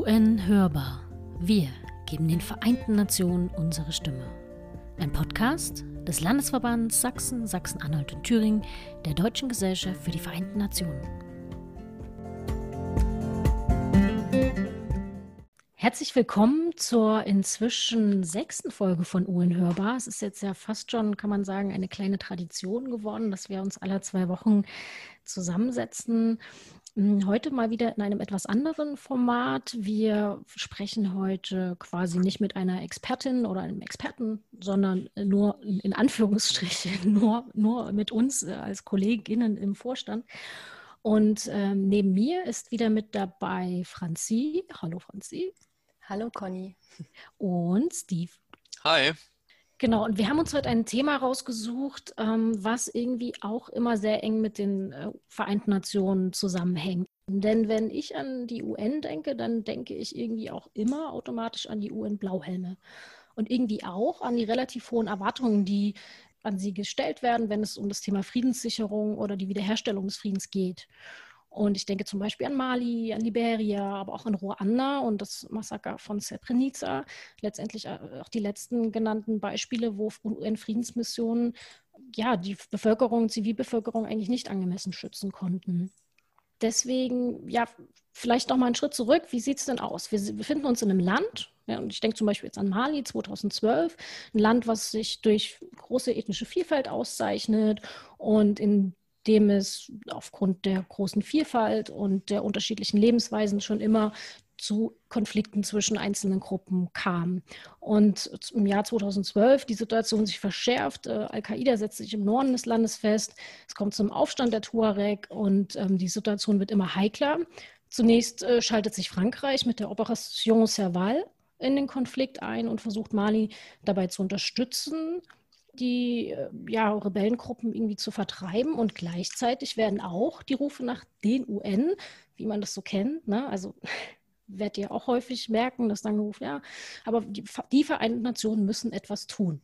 UN hörbar. Wir geben den Vereinten Nationen unsere Stimme. Ein Podcast des Landesverbands Sachsen, Sachsen-Anhalt und Thüringen der Deutschen Gesellschaft für die Vereinten Nationen. Herzlich willkommen zur inzwischen sechsten Folge von UN Hörbar. Es ist jetzt ja fast schon, kann man sagen, eine kleine Tradition geworden, dass wir uns alle zwei Wochen zusammensetzen heute mal wieder in einem etwas anderen Format. Wir sprechen heute quasi nicht mit einer Expertin oder einem Experten, sondern nur in Anführungsstrichen, nur, nur mit uns äh, als Kolleginnen im Vorstand. Und ähm, neben mir ist wieder mit dabei Franzi. Hallo Franzi. Hallo Conny. Und Steve. Hi. Genau, und wir haben uns heute ein Thema rausgesucht, ähm, was irgendwie auch immer sehr eng mit den äh, Vereinten Nationen zusammenhängt. Denn wenn ich an die UN denke, dann denke ich irgendwie auch immer automatisch an die UN-Blauhelme. Und irgendwie auch an die relativ hohen Erwartungen, die an sie gestellt werden, wenn es um das Thema Friedenssicherung oder die Wiederherstellung des Friedens geht. Und ich denke zum Beispiel an Mali, an Liberia, aber auch an Ruanda und das Massaker von Srebrenica. Letztendlich äh, auch die letzten genannten Beispiele, wo UN-Friedensmissionen ja, die Bevölkerung, Zivilbevölkerung eigentlich nicht angemessen schützen konnten. Deswegen, ja, vielleicht noch mal einen Schritt zurück. Wie sieht es denn aus? Wir befinden uns in einem Land, ja, und ich denke zum Beispiel jetzt an Mali 2012, ein Land, was sich durch große ethnische Vielfalt auszeichnet und in dem es aufgrund der großen Vielfalt und der unterschiedlichen Lebensweisen schon immer zu Konflikten zwischen einzelnen Gruppen kam. Und im Jahr 2012 die Situation sich verschärft. Äh, Al-Qaida setzt sich im Norden des Landes fest. Es kommt zum Aufstand der Tuareg und ähm, die Situation wird immer heikler. Zunächst äh, schaltet sich Frankreich mit der Operation Serval in den Konflikt ein und versucht Mali dabei zu unterstützen die äh, ja, Rebellengruppen irgendwie zu vertreiben. Und gleichzeitig werden auch die Rufe nach den UN, wie man das so kennt, ne? also werdet ihr auch häufig merken, dass dann gerufen, ja, aber die, die Vereinten Nationen müssen etwas tun.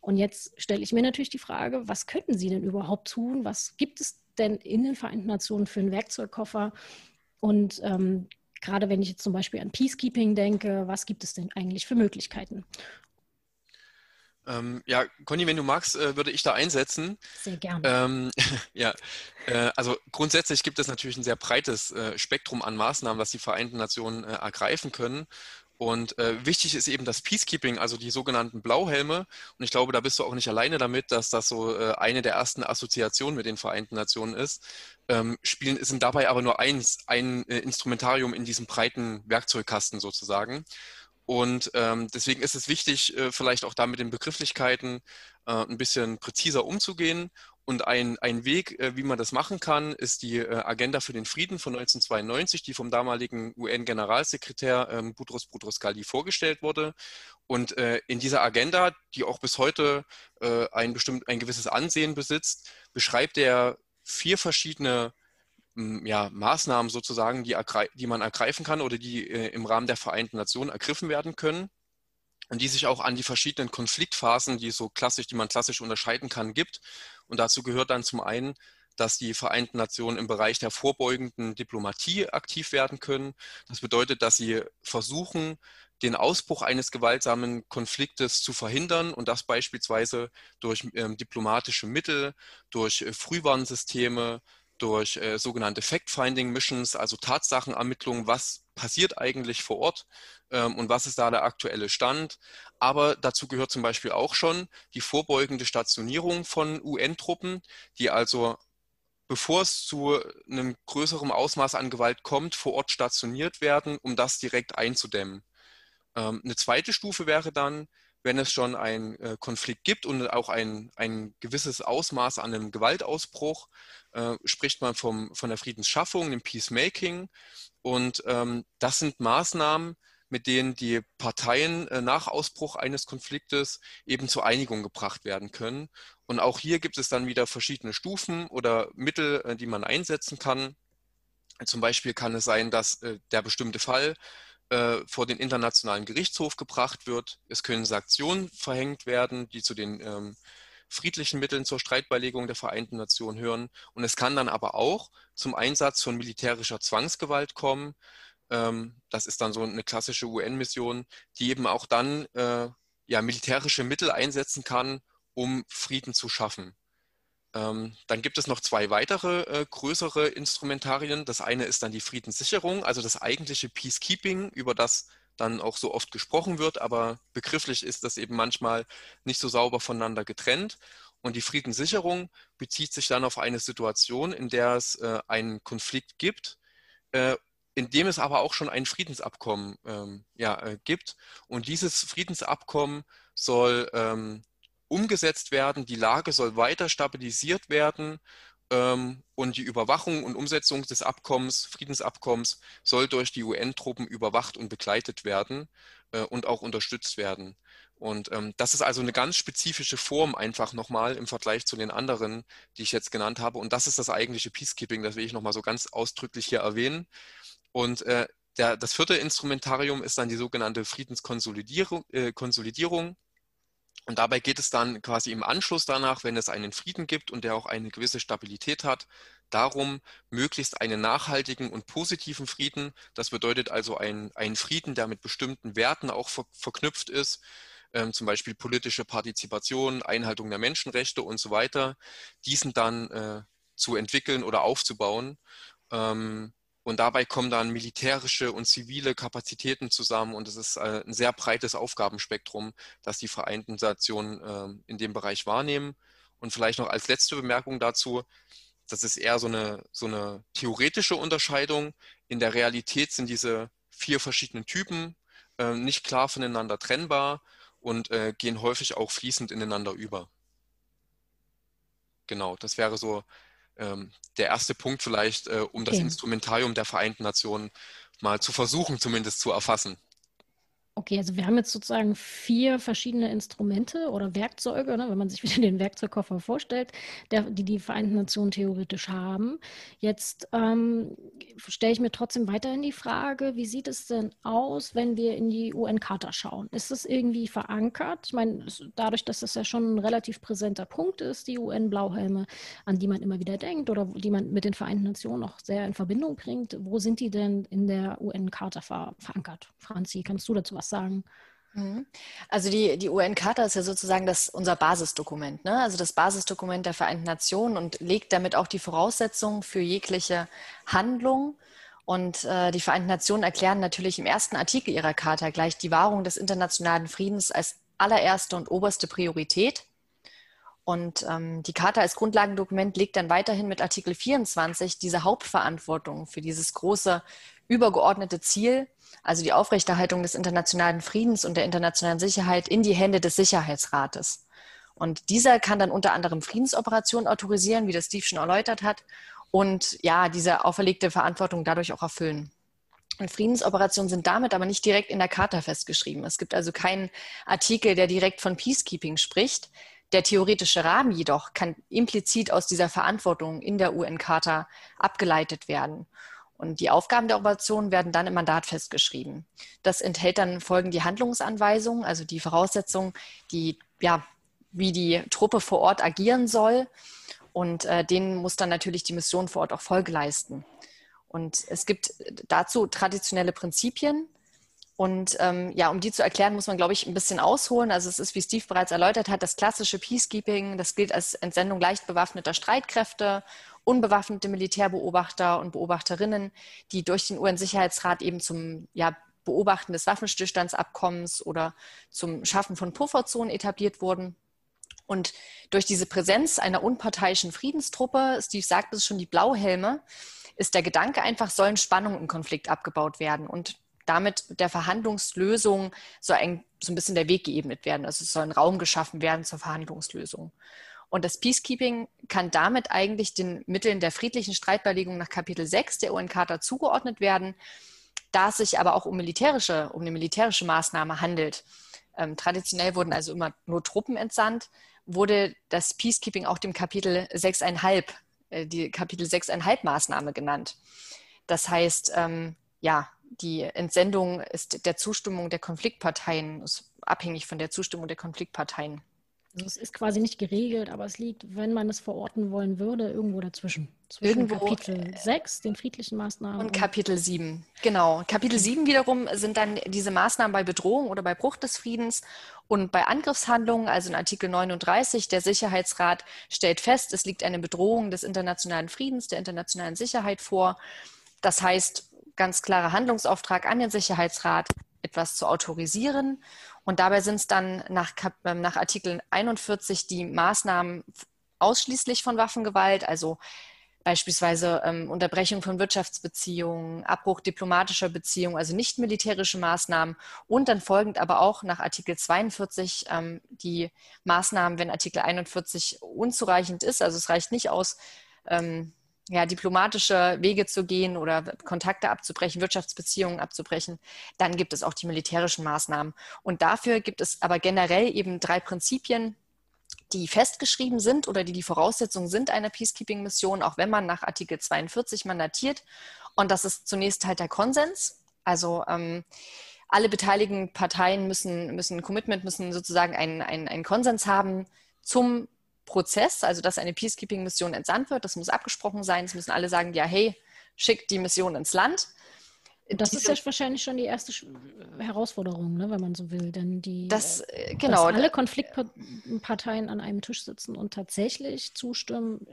Und jetzt stelle ich mir natürlich die Frage, was könnten sie denn überhaupt tun? Was gibt es denn in den Vereinten Nationen für einen Werkzeugkoffer? Und ähm, gerade wenn ich jetzt zum Beispiel an Peacekeeping denke, was gibt es denn eigentlich für Möglichkeiten? Ähm, ja, Conny, wenn du magst, äh, würde ich da einsetzen. Sehr gerne. Ähm, ja, äh, also grundsätzlich gibt es natürlich ein sehr breites äh, Spektrum an Maßnahmen, was die Vereinten Nationen äh, ergreifen können. Und äh, wichtig ist eben das Peacekeeping, also die sogenannten Blauhelme. Und ich glaube, da bist du auch nicht alleine damit, dass das so eine der ersten Assoziationen mit den Vereinten Nationen ist. Ähm, spielen sind dabei aber nur eins, ein Instrumentarium in diesem breiten Werkzeugkasten sozusagen. Und ähm, deswegen ist es wichtig, äh, vielleicht auch da mit den Begrifflichkeiten äh, ein bisschen präziser umzugehen. Und ein, ein Weg, äh, wie man das machen kann, ist die äh, Agenda für den Frieden von 1992, die vom damaligen UN-Generalsekretär ähm, Boutros Boutros-Ghali vorgestellt wurde. Und äh, in dieser Agenda, die auch bis heute äh, ein, bestimmt, ein gewisses Ansehen besitzt, beschreibt er vier verschiedene ja, Maßnahmen sozusagen, die, die, man ergreifen kann oder die äh, im Rahmen der Vereinten Nationen ergriffen werden können und die sich auch an die verschiedenen Konfliktphasen, die so klassisch, die man klassisch unterscheiden kann, gibt. Und dazu gehört dann zum einen, dass die Vereinten Nationen im Bereich der vorbeugenden Diplomatie aktiv werden können. Das bedeutet, dass sie versuchen, den Ausbruch eines gewaltsamen Konfliktes zu verhindern und das beispielsweise durch ähm, diplomatische Mittel, durch äh, Frühwarnsysteme, durch äh, sogenannte Fact-Finding-Missions, also Tatsachenermittlungen, was passiert eigentlich vor Ort ähm, und was ist da der aktuelle Stand. Aber dazu gehört zum Beispiel auch schon die vorbeugende Stationierung von UN-Truppen, die also bevor es zu einem größeren Ausmaß an Gewalt kommt, vor Ort stationiert werden, um das direkt einzudämmen. Ähm, eine zweite Stufe wäre dann, wenn es schon einen äh, Konflikt gibt und auch ein, ein gewisses Ausmaß an einem Gewaltausbruch, äh, spricht man vom, von der Friedensschaffung, dem Peacemaking. Und ähm, das sind Maßnahmen, mit denen die Parteien äh, nach Ausbruch eines Konfliktes eben zur Einigung gebracht werden können. Und auch hier gibt es dann wieder verschiedene Stufen oder Mittel, äh, die man einsetzen kann. Zum Beispiel kann es sein, dass äh, der bestimmte Fall äh, vor den Internationalen Gerichtshof gebracht wird. Es können Sanktionen verhängt werden, die zu den ähm, friedlichen Mitteln zur Streitbeilegung der Vereinten Nationen hören. Und es kann dann aber auch zum Einsatz von militärischer Zwangsgewalt kommen. Ähm, das ist dann so eine klassische UN-Mission, die eben auch dann äh, ja, militärische Mittel einsetzen kann, um Frieden zu schaffen. Ähm, dann gibt es noch zwei weitere äh, größere Instrumentarien. Das eine ist dann die Friedenssicherung, also das eigentliche Peacekeeping, über das dann auch so oft gesprochen wird, aber begrifflich ist das eben manchmal nicht so sauber voneinander getrennt. Und die Friedenssicherung bezieht sich dann auf eine Situation, in der es äh, einen Konflikt gibt, äh, in dem es aber auch schon ein Friedensabkommen ähm, ja, äh, gibt. Und dieses Friedensabkommen soll ähm, umgesetzt werden, die Lage soll weiter stabilisiert werden ähm, und die Überwachung und Umsetzung des Abkommens, Friedensabkommens soll durch die UN-Truppen überwacht und begleitet werden äh, und auch unterstützt werden. Und ähm, das ist also eine ganz spezifische Form einfach nochmal im Vergleich zu den anderen, die ich jetzt genannt habe. Und das ist das eigentliche Peacekeeping, das will ich nochmal so ganz ausdrücklich hier erwähnen. Und äh, der, das vierte Instrumentarium ist dann die sogenannte Friedenskonsolidierung. Äh, Konsolidierung. Und dabei geht es dann quasi im Anschluss danach, wenn es einen Frieden gibt und der auch eine gewisse Stabilität hat, darum, möglichst einen nachhaltigen und positiven Frieden, das bedeutet also einen Frieden, der mit bestimmten Werten auch ver verknüpft ist, ähm, zum Beispiel politische Partizipation, Einhaltung der Menschenrechte und so weiter, diesen dann äh, zu entwickeln oder aufzubauen. Ähm, und dabei kommen dann militärische und zivile Kapazitäten zusammen und es ist äh, ein sehr breites Aufgabenspektrum, das die Vereinten Nationen äh, in dem Bereich wahrnehmen. Und vielleicht noch als letzte Bemerkung dazu, das ist eher so eine, so eine theoretische Unterscheidung. In der Realität sind diese vier verschiedenen Typen äh, nicht klar voneinander trennbar und äh, gehen häufig auch fließend ineinander über. Genau, das wäre so ähm, der erste Punkt vielleicht, äh, um das okay. Instrumentarium der Vereinten Nationen mal zu versuchen, zumindest zu erfassen. Okay, also wir haben jetzt sozusagen vier verschiedene Instrumente oder Werkzeuge, ne, wenn man sich wieder den Werkzeugkoffer vorstellt, der, die die Vereinten Nationen theoretisch haben. Jetzt ähm, stelle ich mir trotzdem weiterhin die Frage, wie sieht es denn aus, wenn wir in die UN-Charta schauen? Ist es irgendwie verankert? Ich meine, dadurch, dass das ja schon ein relativ präsenter Punkt ist, die UN-Blauhelme, an die man immer wieder denkt oder die man mit den Vereinten Nationen auch sehr in Verbindung bringt, wo sind die denn in der UN-Charta ver verankert? Franzi, kannst du dazu was sagen. Mhm. Also die, die UN-Charta ist ja sozusagen das, unser Basisdokument, ne? also das Basisdokument der Vereinten Nationen und legt damit auch die Voraussetzungen für jegliche Handlung. Und äh, die Vereinten Nationen erklären natürlich im ersten Artikel ihrer Charta gleich die Wahrung des internationalen Friedens als allererste und oberste Priorität. Und ähm, die Charta als Grundlagendokument legt dann weiterhin mit Artikel 24 diese Hauptverantwortung für dieses große übergeordnete Ziel, also die Aufrechterhaltung des internationalen Friedens und der internationalen Sicherheit, in die Hände des Sicherheitsrates. Und dieser kann dann unter anderem Friedensoperationen autorisieren, wie das Steve schon erläutert hat, und ja, diese auferlegte Verantwortung dadurch auch erfüllen. Und Friedensoperationen sind damit aber nicht direkt in der Charta festgeschrieben. Es gibt also keinen Artikel, der direkt von Peacekeeping spricht. Der theoretische Rahmen jedoch kann implizit aus dieser Verantwortung in der UN-Charta abgeleitet werden. Und die Aufgaben der Operation werden dann im Mandat festgeschrieben. Das enthält dann folgende Handlungsanweisungen, also die Voraussetzungen, die, ja, wie die Truppe vor Ort agieren soll. Und äh, denen muss dann natürlich die Mission vor Ort auch Folge leisten. Und es gibt dazu traditionelle Prinzipien, und ähm, ja, um die zu erklären, muss man, glaube ich, ein bisschen ausholen. Also es ist, wie Steve bereits erläutert hat, das klassische Peacekeeping. Das gilt als Entsendung leicht bewaffneter Streitkräfte, unbewaffnete Militärbeobachter und Beobachterinnen, die durch den UN-Sicherheitsrat eben zum ja, Beobachten des Waffenstillstandsabkommens oder zum Schaffen von Pufferzonen etabliert wurden. Und durch diese Präsenz einer unparteiischen Friedenstruppe, Steve sagt es schon, die Blauhelme, ist der Gedanke einfach, sollen Spannungen im Konflikt abgebaut werden. Und damit der Verhandlungslösung so ein, so ein bisschen der Weg geebnet werden. Also es soll ein Raum geschaffen werden zur Verhandlungslösung. Und das Peacekeeping kann damit eigentlich den Mitteln der friedlichen Streitbeilegung nach Kapitel 6 der UN-Charta zugeordnet werden, da es sich aber auch um militärische, um eine militärische Maßnahme handelt. Ähm, traditionell wurden also immer nur Truppen entsandt, wurde das Peacekeeping auch dem Kapitel 6,5, äh, die Kapitel 6,5 Maßnahme genannt. Das heißt, ähm, ja, die Entsendung ist der Zustimmung der Konfliktparteien, ist abhängig von der Zustimmung der Konfliktparteien. Also es ist quasi nicht geregelt, aber es liegt, wenn man es verorten wollen würde, irgendwo dazwischen. Zwischen Irgendwo, Kapitel 6, den friedlichen Maßnahmen. Und Kapitel 7, genau. Kapitel 7 wiederum sind dann diese Maßnahmen bei Bedrohung oder bei Bruch des Friedens und bei Angriffshandlungen, also in Artikel 39, der Sicherheitsrat stellt fest, es liegt eine Bedrohung des internationalen Friedens, der internationalen Sicherheit vor. Das heißt, ganz klarer Handlungsauftrag an den Sicherheitsrat, etwas zu autorisieren. Und dabei sind es dann nach, ähm, nach Artikel 41 die Maßnahmen ausschließlich von Waffengewalt, also beispielsweise ähm, Unterbrechung von Wirtschaftsbeziehungen, Abbruch diplomatischer Beziehungen, also nicht militärische Maßnahmen. Und dann folgend aber auch nach Artikel 42 ähm, die Maßnahmen, wenn Artikel 41 unzureichend ist, also es reicht nicht aus, ähm, ja, diplomatische Wege zu gehen oder Kontakte abzubrechen, Wirtschaftsbeziehungen abzubrechen, dann gibt es auch die militärischen Maßnahmen. Und dafür gibt es aber generell eben drei Prinzipien, die festgeschrieben sind oder die die Voraussetzungen sind einer Peacekeeping-Mission, auch wenn man nach Artikel 42 mandatiert. Und das ist zunächst halt der Konsens. Also ähm, alle beteiligten Parteien müssen, müssen ein Commitment, müssen sozusagen einen, einen, einen Konsens haben zum Prozess, also dass eine Peacekeeping-Mission entsandt wird. Das muss abgesprochen sein. Es müssen alle sagen, ja, hey, schickt die Mission ins Land. Das Diese, ist ja wahrscheinlich schon die erste Herausforderung, ne, wenn man so will. Denn die, das, äh, genau, dass alle Konfliktparteien an einem Tisch sitzen und tatsächlich zustimmen.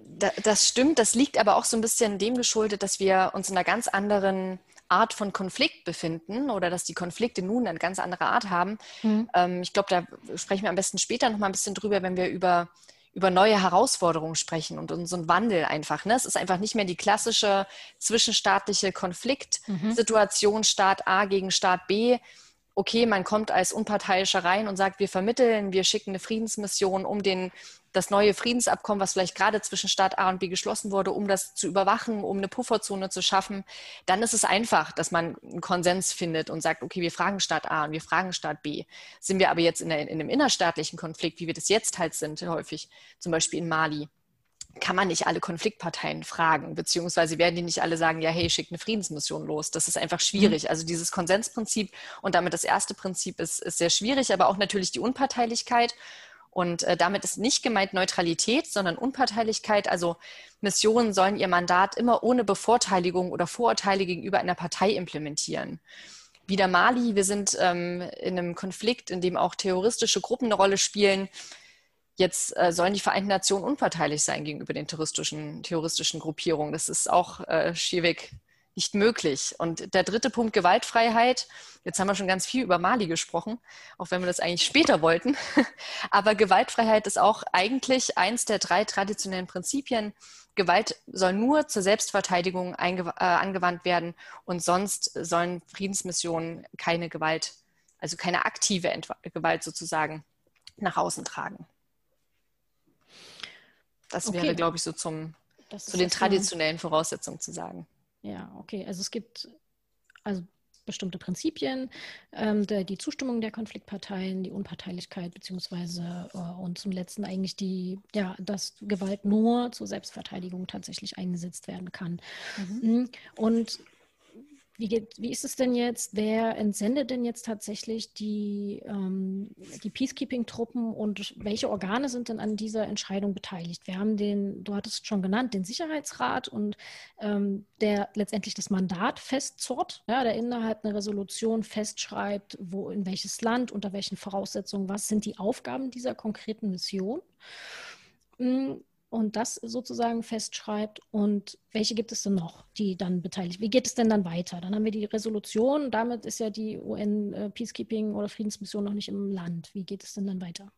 das stimmt, das liegt aber auch so ein bisschen dem geschuldet, dass wir uns in einer ganz anderen Art von Konflikt befinden oder dass die Konflikte nun eine ganz andere Art haben. Mhm. Ähm, ich glaube, da sprechen wir am besten später noch mal ein bisschen drüber, wenn wir über über neue Herausforderungen sprechen und, ein Wandel einfach. Ne? Es ist einfach nicht mehr die klassische zwischenstaatliche Konfliktsituation, mhm. Staat A gegen Staat B. Okay, man kommt als Unparteiischer rein und sagt, wir vermitteln, wir schicken eine Friedensmission, um den das neue Friedensabkommen, was vielleicht gerade zwischen Staat A und B geschlossen wurde, um das zu überwachen, um eine Pufferzone zu schaffen, dann ist es einfach, dass man einen Konsens findet und sagt, okay, wir fragen Staat A und wir fragen Staat B. Sind wir aber jetzt in, der, in einem innerstaatlichen Konflikt, wie wir das jetzt halt sind, häufig, zum Beispiel in Mali, kann man nicht alle Konfliktparteien fragen, beziehungsweise werden die nicht alle sagen, ja, hey, schickt eine Friedensmission los. Das ist einfach schwierig. Mhm. Also dieses Konsensprinzip und damit das erste Prinzip ist, ist sehr schwierig, aber auch natürlich die Unparteilichkeit. Und äh, damit ist nicht gemeint Neutralität, sondern Unparteilichkeit. Also Missionen sollen ihr Mandat immer ohne Bevorteiligung oder Vorurteile gegenüber einer Partei implementieren. Wieder Mali, wir sind ähm, in einem Konflikt, in dem auch terroristische Gruppen eine Rolle spielen. Jetzt äh, sollen die Vereinten Nationen unparteilich sein gegenüber den terroristischen, terroristischen Gruppierungen. Das ist auch äh, schwierig nicht möglich. Und der dritte Punkt, Gewaltfreiheit. Jetzt haben wir schon ganz viel über Mali gesprochen, auch wenn wir das eigentlich später wollten. Aber Gewaltfreiheit ist auch eigentlich eins der drei traditionellen Prinzipien. Gewalt soll nur zur Selbstverteidigung äh, angewandt werden und sonst sollen Friedensmissionen keine Gewalt, also keine aktive Ent Gewalt sozusagen nach außen tragen. Das okay. wäre, glaube ich, so zum, zu den traditionellen Voraussetzungen zu sagen. Ja, okay. Also es gibt also bestimmte Prinzipien, ähm, der, die Zustimmung der Konfliktparteien, die Unparteilichkeit beziehungsweise äh, und zum letzten eigentlich die, ja, dass Gewalt nur zur Selbstverteidigung tatsächlich eingesetzt werden kann. Mhm. Hm, und wie, geht, wie ist es denn jetzt? Wer entsendet denn jetzt tatsächlich die, ähm, die Peacekeeping-Truppen und welche Organe sind denn an dieser Entscheidung beteiligt? Wir haben den, du hattest schon genannt, den Sicherheitsrat und ähm, der letztendlich das Mandat festzurrt, ja, der innerhalb einer Resolution festschreibt, wo in welches Land, unter welchen Voraussetzungen, was sind die Aufgaben dieser konkreten Mission. Hm, und das sozusagen festschreibt und welche gibt es denn noch, die dann beteiligt? Wie geht es denn dann weiter? Dann haben wir die Resolution, damit ist ja die UN äh, Peacekeeping oder Friedensmission noch nicht im Land. Wie geht es denn dann weiter?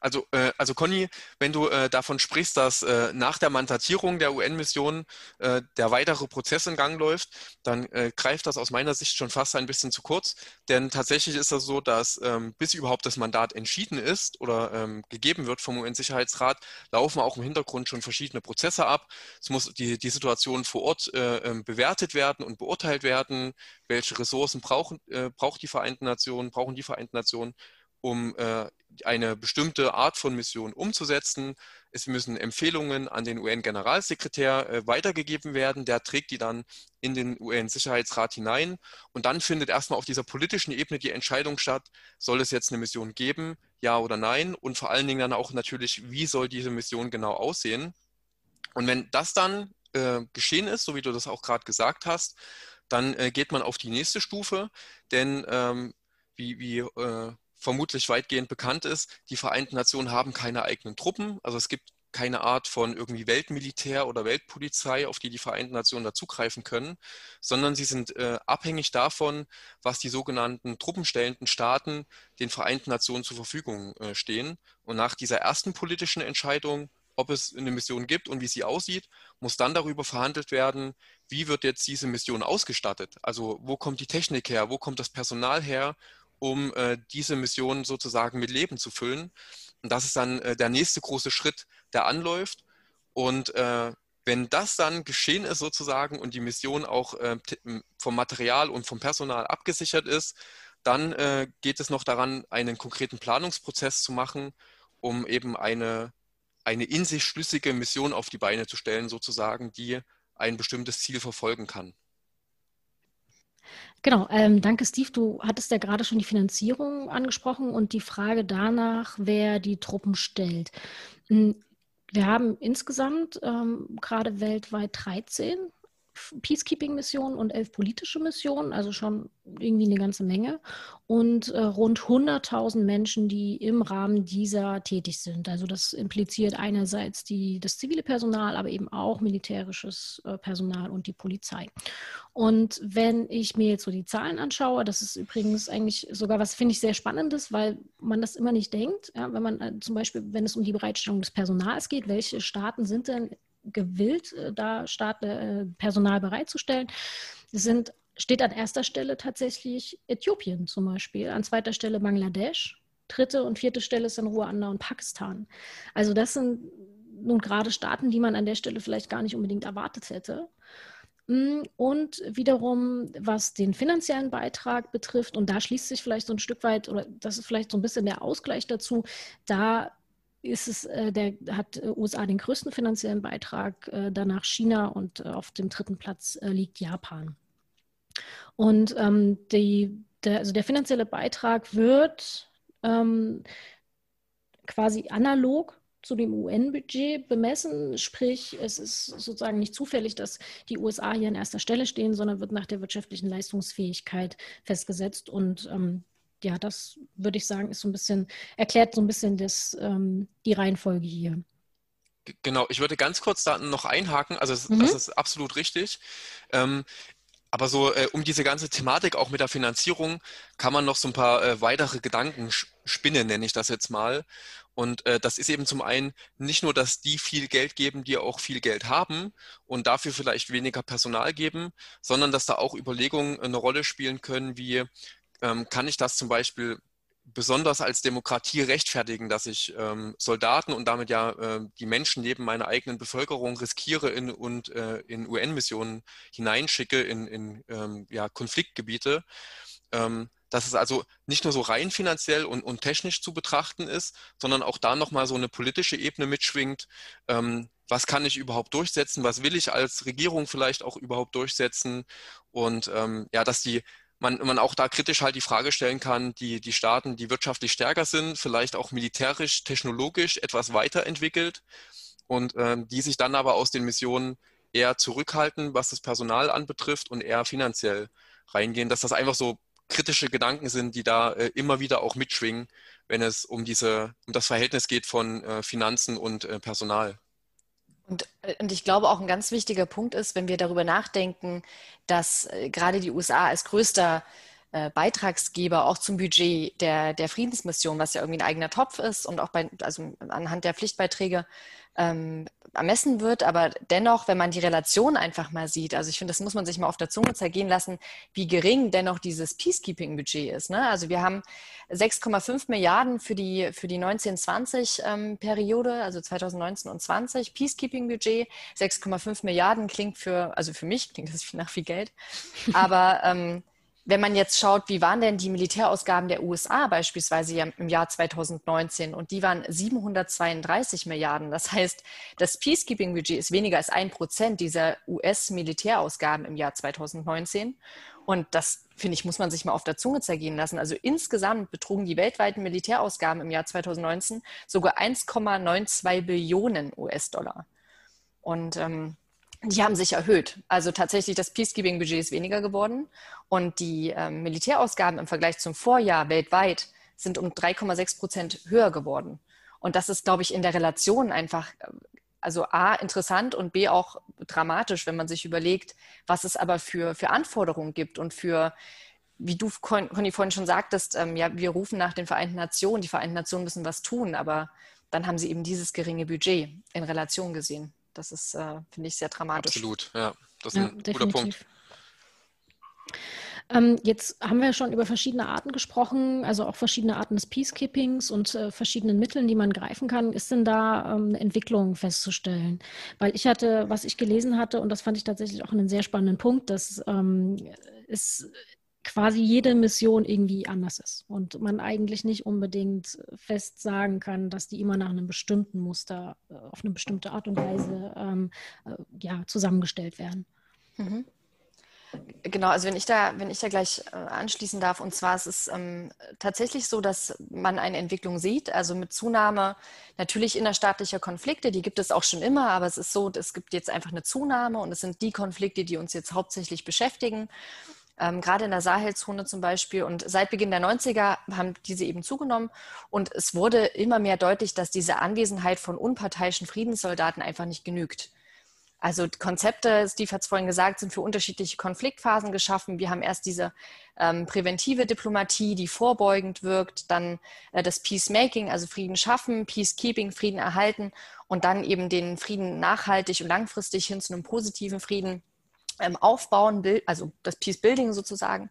Also, äh, also Conny, wenn du äh, davon sprichst, dass äh, nach der Mandatierung der UN-Mission äh, der weitere Prozess in Gang läuft, dann äh, greift das aus meiner Sicht schon fast ein bisschen zu kurz. Denn tatsächlich ist das so, dass ähm, bis überhaupt das Mandat entschieden ist oder ähm, gegeben wird vom UN-Sicherheitsrat, laufen auch im Hintergrund schon verschiedene Prozesse ab. Es muss die, die Situation vor Ort äh, ähm, bewertet werden und beurteilt werden. Welche Ressourcen brauchen, braucht die Vereinten Nationen, brauchen die Vereinten Nationen? um eine bestimmte Art von Mission umzusetzen. Es müssen Empfehlungen an den UN-Generalsekretär äh, weitergegeben werden. Der trägt die dann in den UN-Sicherheitsrat hinein. Und dann findet erstmal auf dieser politischen Ebene die Entscheidung statt, soll es jetzt eine Mission geben, ja oder nein? Und vor allen Dingen dann auch natürlich, wie soll diese Mission genau aussehen? Und wenn das dann äh, geschehen ist, so wie du das auch gerade gesagt hast, dann äh, geht man auf die nächste Stufe, denn ähm, wie, wie äh, vermutlich weitgehend bekannt ist, die Vereinten Nationen haben keine eigenen Truppen. Also es gibt keine Art von irgendwie Weltmilitär oder Weltpolizei, auf die die Vereinten Nationen dazugreifen können, sondern sie sind äh, abhängig davon, was die sogenannten truppenstellenden Staaten den Vereinten Nationen zur Verfügung äh, stehen. Und nach dieser ersten politischen Entscheidung, ob es eine Mission gibt und wie sie aussieht, muss dann darüber verhandelt werden, wie wird jetzt diese Mission ausgestattet? Also wo kommt die Technik her? Wo kommt das Personal her? Um äh, diese Mission sozusagen mit Leben zu füllen. Und das ist dann äh, der nächste große Schritt, der anläuft. Und äh, wenn das dann geschehen ist sozusagen und die Mission auch äh, vom Material und vom Personal abgesichert ist, dann äh, geht es noch daran, einen konkreten Planungsprozess zu machen, um eben eine, eine in sich schlüssige Mission auf die Beine zu stellen, sozusagen, die ein bestimmtes Ziel verfolgen kann. Genau, ähm, danke Steve. Du hattest ja gerade schon die Finanzierung angesprochen und die Frage danach, wer die Truppen stellt. Hm, wir haben insgesamt ähm, gerade weltweit 13 Peacekeeping-Missionen und elf politische Missionen, also schon irgendwie eine ganze Menge. Und äh, rund 100.000 Menschen, die im Rahmen dieser tätig sind. Also das impliziert einerseits die, das zivile Personal, aber eben auch militärisches äh, Personal und die Polizei. Und wenn ich mir jetzt so die Zahlen anschaue, das ist übrigens eigentlich sogar was, finde ich, sehr Spannendes, weil man das immer nicht denkt. Ja, wenn man äh, zum Beispiel, wenn es um die Bereitstellung des Personals geht, welche Staaten sind denn gewillt, äh, da Staat, äh, Personal bereitzustellen, sind, steht an erster Stelle tatsächlich Äthiopien zum Beispiel, an zweiter Stelle Bangladesch, dritte und vierte Stelle dann Ruanda und Pakistan. Also das sind nun gerade Staaten, die man an der Stelle vielleicht gar nicht unbedingt erwartet hätte. Mm, und wiederum, was den finanziellen Beitrag betrifft, und da schließt sich vielleicht so ein Stück weit, oder das ist vielleicht so ein bisschen der Ausgleich dazu, da ist es, äh, der hat äh, USA den größten finanziellen Beitrag, äh, danach China und äh, auf dem dritten Platz liegt Japan. Und ähm, die, der, also der finanzielle Beitrag wird ähm, quasi analog zu dem UN-Budget bemessen. Sprich, es ist sozusagen nicht zufällig, dass die USA hier an erster Stelle stehen, sondern wird nach der wirtschaftlichen Leistungsfähigkeit festgesetzt. Und ähm, ja, das würde ich sagen, ist so ein bisschen, erklärt so ein bisschen das, ähm, die Reihenfolge hier. Genau, ich würde ganz kurz da noch einhaken, also das, mhm. das ist absolut richtig. Ähm, aber so äh, um diese ganze Thematik auch mit der Finanzierung kann man noch so ein paar äh, weitere Gedanken spinnen, nenne ich das jetzt mal. Und äh, das ist eben zum einen nicht nur, dass die viel Geld geben, die auch viel Geld haben und dafür vielleicht weniger Personal geben, sondern dass da auch Überlegungen eine Rolle spielen können, wie ähm, kann ich das zum Beispiel besonders als Demokratie rechtfertigen, dass ich ähm, Soldaten und damit ja äh, die Menschen neben meiner eigenen Bevölkerung riskiere in, und äh, in UN-Missionen hineinschicke, in, in ähm, ja, Konfliktgebiete. Ähm, dass es also nicht nur so rein finanziell und, und technisch zu betrachten ist, sondern auch da nochmal so eine politische Ebene mitschwingt. Ähm, was kann ich überhaupt durchsetzen? Was will ich als Regierung vielleicht auch überhaupt durchsetzen? Und ähm, ja, dass die man, man auch da kritisch halt die Frage stellen kann, die, die Staaten, die wirtschaftlich stärker sind, vielleicht auch militärisch, technologisch etwas weiterentwickelt und ähm, die sich dann aber aus den Missionen eher zurückhalten, was das Personal anbetrifft und eher finanziell reingehen, dass das einfach so kritische Gedanken sind, die da äh, immer wieder auch mitschwingen, wenn es um diese, um das Verhältnis geht von äh, Finanzen und äh, Personal. Und, äh, und, ich glaube auch ein ganz wichtiger Punkt ist, wenn wir darüber nachdenken, dass äh, gerade die USA als größter äh, Beitragsgeber auch zum Budget der, der Friedensmission, was ja irgendwie ein eigener Topf ist und auch bei, also anhand der Pflichtbeiträge ähm, ermessen wird. Aber dennoch, wenn man die Relation einfach mal sieht, also ich finde, das muss man sich mal auf der Zunge zergehen lassen, wie gering dennoch dieses Peacekeeping-Budget ist. Ne? Also wir haben 6,5 Milliarden für die, für die 1920-Periode, ähm, also 2019 und 20, Peacekeeping-Budget. 6,5 Milliarden klingt für, also für mich klingt das nach viel Geld. Aber ähm, wenn man jetzt schaut, wie waren denn die Militärausgaben der USA beispielsweise im Jahr 2019 und die waren 732 Milliarden. Das heißt, das Peacekeeping-Budget ist weniger als ein Prozent dieser US-Militärausgaben im Jahr 2019. Und das, finde ich, muss man sich mal auf der Zunge zergehen lassen. Also insgesamt betrugen die weltweiten Militärausgaben im Jahr 2019 sogar 1,92 Billionen US-Dollar. Und ähm, die haben sich erhöht. Also tatsächlich das Peacekeeping-Budget ist weniger geworden und die ähm, Militärausgaben im Vergleich zum Vorjahr weltweit sind um 3,6 Prozent höher geworden. Und das ist, glaube ich, in der Relation einfach, äh, also A, interessant und B, auch dramatisch, wenn man sich überlegt, was es aber für, für Anforderungen gibt und für, wie du, Conny, vorhin schon sagtest, ähm, ja, wir rufen nach den Vereinten Nationen, die Vereinten Nationen müssen was tun, aber dann haben sie eben dieses geringe Budget in Relation gesehen. Das ist, äh, finde ich, sehr dramatisch. Absolut, ja. Das ist ja, ein definitiv. guter Punkt. Ähm, jetzt haben wir schon über verschiedene Arten gesprochen, also auch verschiedene Arten des Peacekeepings und äh, verschiedenen Mitteln, die man greifen kann. Ist denn da ähm, eine Entwicklung festzustellen? Weil ich hatte, was ich gelesen hatte, und das fand ich tatsächlich auch einen sehr spannenden Punkt, dass ähm, es quasi jede Mission irgendwie anders ist und man eigentlich nicht unbedingt fest sagen kann, dass die immer nach einem bestimmten Muster äh, auf eine bestimmte Art und Weise ähm, äh, ja, zusammengestellt werden. Mhm. Genau, also wenn ich da, wenn ich da gleich äh, anschließen darf, und zwar ist es ähm, tatsächlich so, dass man eine Entwicklung sieht, also mit Zunahme natürlich innerstaatlicher Konflikte, die gibt es auch schon immer, aber es ist so, es gibt jetzt einfach eine Zunahme und es sind die Konflikte, die uns jetzt hauptsächlich beschäftigen ähm, gerade in der Sahelzone zum Beispiel. Und seit Beginn der 90er haben diese eben zugenommen. Und es wurde immer mehr deutlich, dass diese Anwesenheit von unparteiischen Friedenssoldaten einfach nicht genügt. Also Konzepte, Steve hat es vorhin gesagt, sind für unterschiedliche Konfliktphasen geschaffen. Wir haben erst diese ähm, präventive Diplomatie, die vorbeugend wirkt, dann äh, das Peacemaking, also Frieden schaffen, Peacekeeping, Frieden erhalten und dann eben den Frieden nachhaltig und langfristig hin zu einem positiven Frieden ähm, aufbauen, also das Peace Building sozusagen.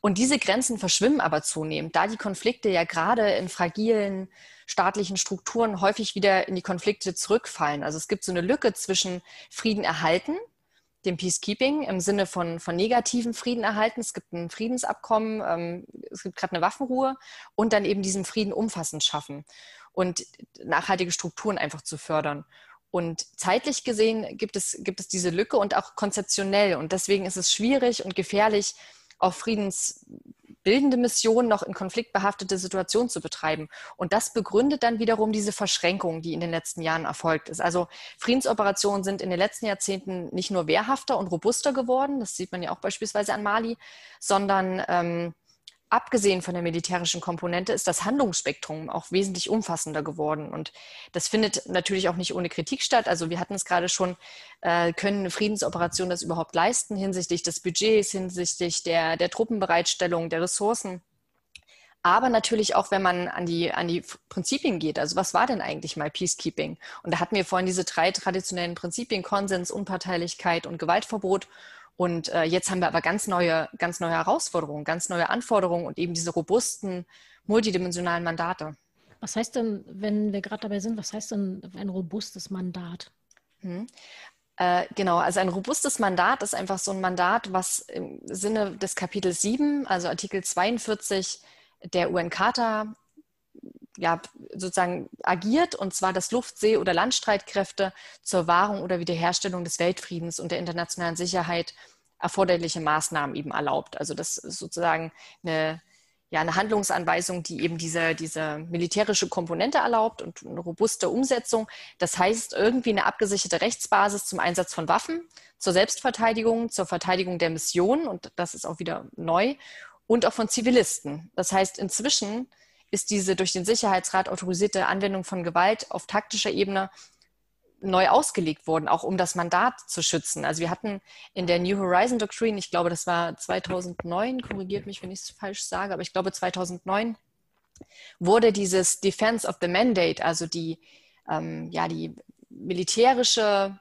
Und diese Grenzen verschwimmen aber zunehmend, da die Konflikte ja gerade in fragilen staatlichen Strukturen häufig wieder in die Konflikte zurückfallen. Also es gibt so eine Lücke zwischen Frieden erhalten, dem Peacekeeping im Sinne von, von negativen Frieden erhalten. Es gibt ein Friedensabkommen, ähm, es gibt gerade eine Waffenruhe und dann eben diesen Frieden umfassend schaffen und nachhaltige Strukturen einfach zu fördern. Und zeitlich gesehen gibt es, gibt es diese Lücke und auch konzeptionell. Und deswegen ist es schwierig und gefährlich, auf friedensbildende Missionen noch in konfliktbehaftete Situationen zu betreiben. Und das begründet dann wiederum diese Verschränkung, die in den letzten Jahren erfolgt ist. Also Friedensoperationen sind in den letzten Jahrzehnten nicht nur wehrhafter und robuster geworden, das sieht man ja auch beispielsweise an Mali, sondern ähm, abgesehen von der militärischen Komponente ist das Handlungsspektrum auch wesentlich umfassender geworden. Und das findet natürlich auch nicht ohne Kritik statt. Also wir hatten es gerade schon, äh, können eine Friedensoperation das überhaupt leisten hinsichtlich des Budgets, hinsichtlich der, der Truppenbereitstellung, der Ressourcen. Aber natürlich auch, wenn man an die, an die Prinzipien geht. Also was war denn eigentlich mal Peacekeeping? Und da hatten wir vorhin diese drei traditionellen Prinzipien, Konsens, Unparteilichkeit und Gewaltverbot. Und äh, jetzt haben wir aber ganz neue, ganz neue Herausforderungen, ganz neue Anforderungen und eben diese robusten, multidimensionalen Mandate. Was heißt denn, wenn wir gerade dabei sind, was heißt denn ein robustes Mandat? Hm. Äh, genau, also ein robustes Mandat ist einfach so ein Mandat, was im Sinne des Kapitels 7, also Artikel 42 der UN-Charta ja, sozusagen agiert, und zwar das Luft-, See- oder Landstreitkräfte zur Wahrung oder Wiederherstellung des Weltfriedens und der internationalen Sicherheit erforderliche Maßnahmen eben erlaubt. Also das ist sozusagen eine, ja, eine Handlungsanweisung, die eben diese, diese militärische Komponente erlaubt und eine robuste Umsetzung. Das heißt, irgendwie eine abgesicherte Rechtsbasis zum Einsatz von Waffen, zur Selbstverteidigung, zur Verteidigung der Mission, und das ist auch wieder neu, und auch von Zivilisten. Das heißt, inzwischen ist diese durch den Sicherheitsrat autorisierte Anwendung von Gewalt auf taktischer Ebene neu ausgelegt worden, auch um das Mandat zu schützen. Also wir hatten in der New Horizon Doctrine, ich glaube, das war 2009, korrigiert mich, wenn ich es falsch sage, aber ich glaube 2009 wurde dieses Defense of the Mandate, also die, ähm, ja, die militärische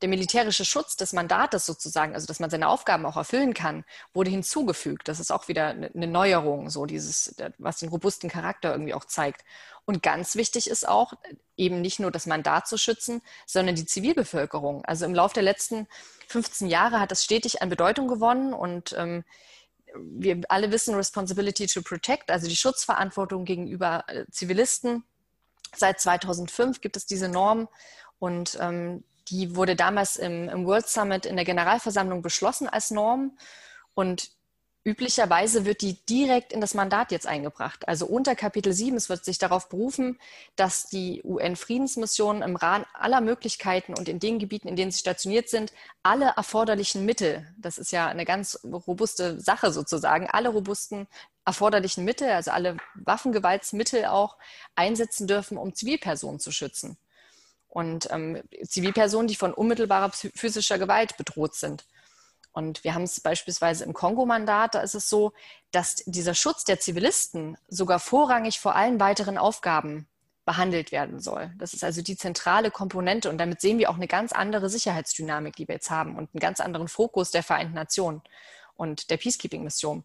der militärische Schutz des Mandates sozusagen, also dass man seine Aufgaben auch erfüllen kann, wurde hinzugefügt. Das ist auch wieder eine Neuerung, so dieses, was den robusten Charakter irgendwie auch zeigt. Und ganz wichtig ist auch, eben nicht nur das Mandat zu schützen, sondern die Zivilbevölkerung. Also im Laufe der letzten 15 Jahre hat das stetig an Bedeutung gewonnen und ähm, wir alle wissen, Responsibility to Protect, also die Schutzverantwortung gegenüber äh, Zivilisten. Seit 2005 gibt es diese Norm und ähm, die wurde damals im, im World Summit in der Generalversammlung beschlossen als Norm. Und Üblicherweise wird die direkt in das Mandat jetzt eingebracht. Also unter Kapitel 7, es wird sich darauf berufen, dass die UN-Friedensmissionen im Rahmen aller Möglichkeiten und in den Gebieten, in denen sie stationiert sind, alle erforderlichen Mittel, das ist ja eine ganz robuste Sache sozusagen, alle robusten erforderlichen Mittel, also alle Waffengewaltsmittel auch einsetzen dürfen, um Zivilpersonen zu schützen. Und ähm, Zivilpersonen, die von unmittelbarer physischer Gewalt bedroht sind. Und wir haben es beispielsweise im Kongo-Mandat, da ist es so, dass dieser Schutz der Zivilisten sogar vorrangig vor allen weiteren Aufgaben behandelt werden soll. Das ist also die zentrale Komponente und damit sehen wir auch eine ganz andere Sicherheitsdynamik, die wir jetzt haben und einen ganz anderen Fokus der Vereinten Nationen und der Peacekeeping-Mission.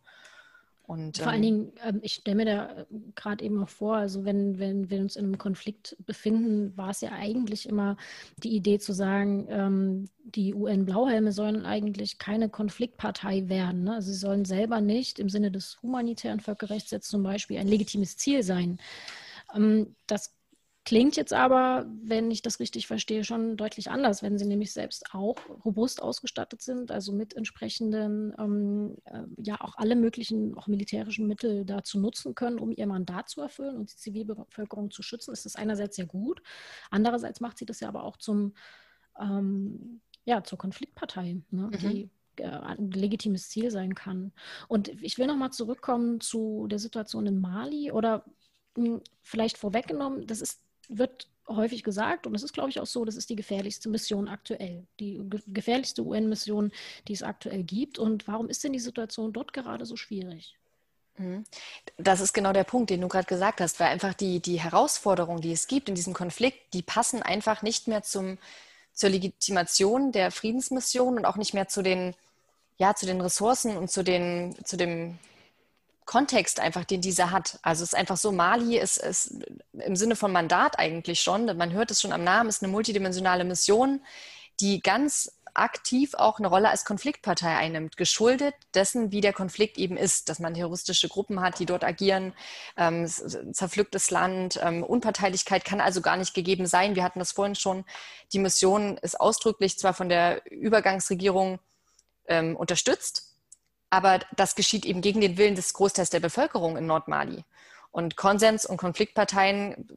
Und, Vor ähm, allen Dingen, ähm, ich stelle mir da äh, gerade eben auch vor, also wenn, wenn wir uns in einem Konflikt befinden, war es ja eigentlich immer die Idee zu sagen, ähm, die UN-Blauhelme sollen eigentlich keine Konfliktpartei werden. Ne? Also sie sollen selber nicht im Sinne des humanitären Völkerrechts jetzt zum Beispiel ein legitimes Ziel sein. Ähm, das Klingt jetzt aber, wenn ich das richtig verstehe, schon deutlich anders, wenn sie nämlich selbst auch robust ausgestattet sind, also mit entsprechenden, ähm, äh, ja auch alle möglichen, auch militärischen Mittel dazu nutzen können, um ihr Mandat zu erfüllen und die Zivilbevölkerung zu schützen, ist das einerseits sehr gut. Andererseits macht sie das ja aber auch zum, ähm, ja, zur Konfliktpartei, ne, mhm. die äh, ein legitimes Ziel sein kann. Und ich will nochmal zurückkommen zu der Situation in Mali oder hm, vielleicht vorweggenommen, das ist wird häufig gesagt, und es ist, glaube ich, auch so, das ist die gefährlichste Mission aktuell, die gefährlichste UN-Mission, die es aktuell gibt. Und warum ist denn die Situation dort gerade so schwierig? Mhm. Das ist genau der Punkt, den du gerade gesagt hast, weil einfach die, die Herausforderungen, die es gibt in diesem Konflikt, die passen einfach nicht mehr zum, zur Legitimation der Friedensmission und auch nicht mehr zu den, ja, zu den Ressourcen und zu, den, zu dem Kontext einfach, den dieser hat. Also es ist einfach so, Mali ist, ist im Sinne von Mandat eigentlich schon, man hört es schon am Namen, ist eine multidimensionale Mission, die ganz aktiv auch eine Rolle als Konfliktpartei einnimmt, geschuldet dessen, wie der Konflikt eben ist, dass man terroristische Gruppen hat, die dort agieren, ähm, zerpflücktes Land, ähm, Unparteilichkeit kann also gar nicht gegeben sein. Wir hatten das vorhin schon. Die Mission ist ausdrücklich zwar von der Übergangsregierung ähm, unterstützt, aber das geschieht eben gegen den Willen des Großteils der Bevölkerung in Nordmali. Und Konsens und Konfliktparteien,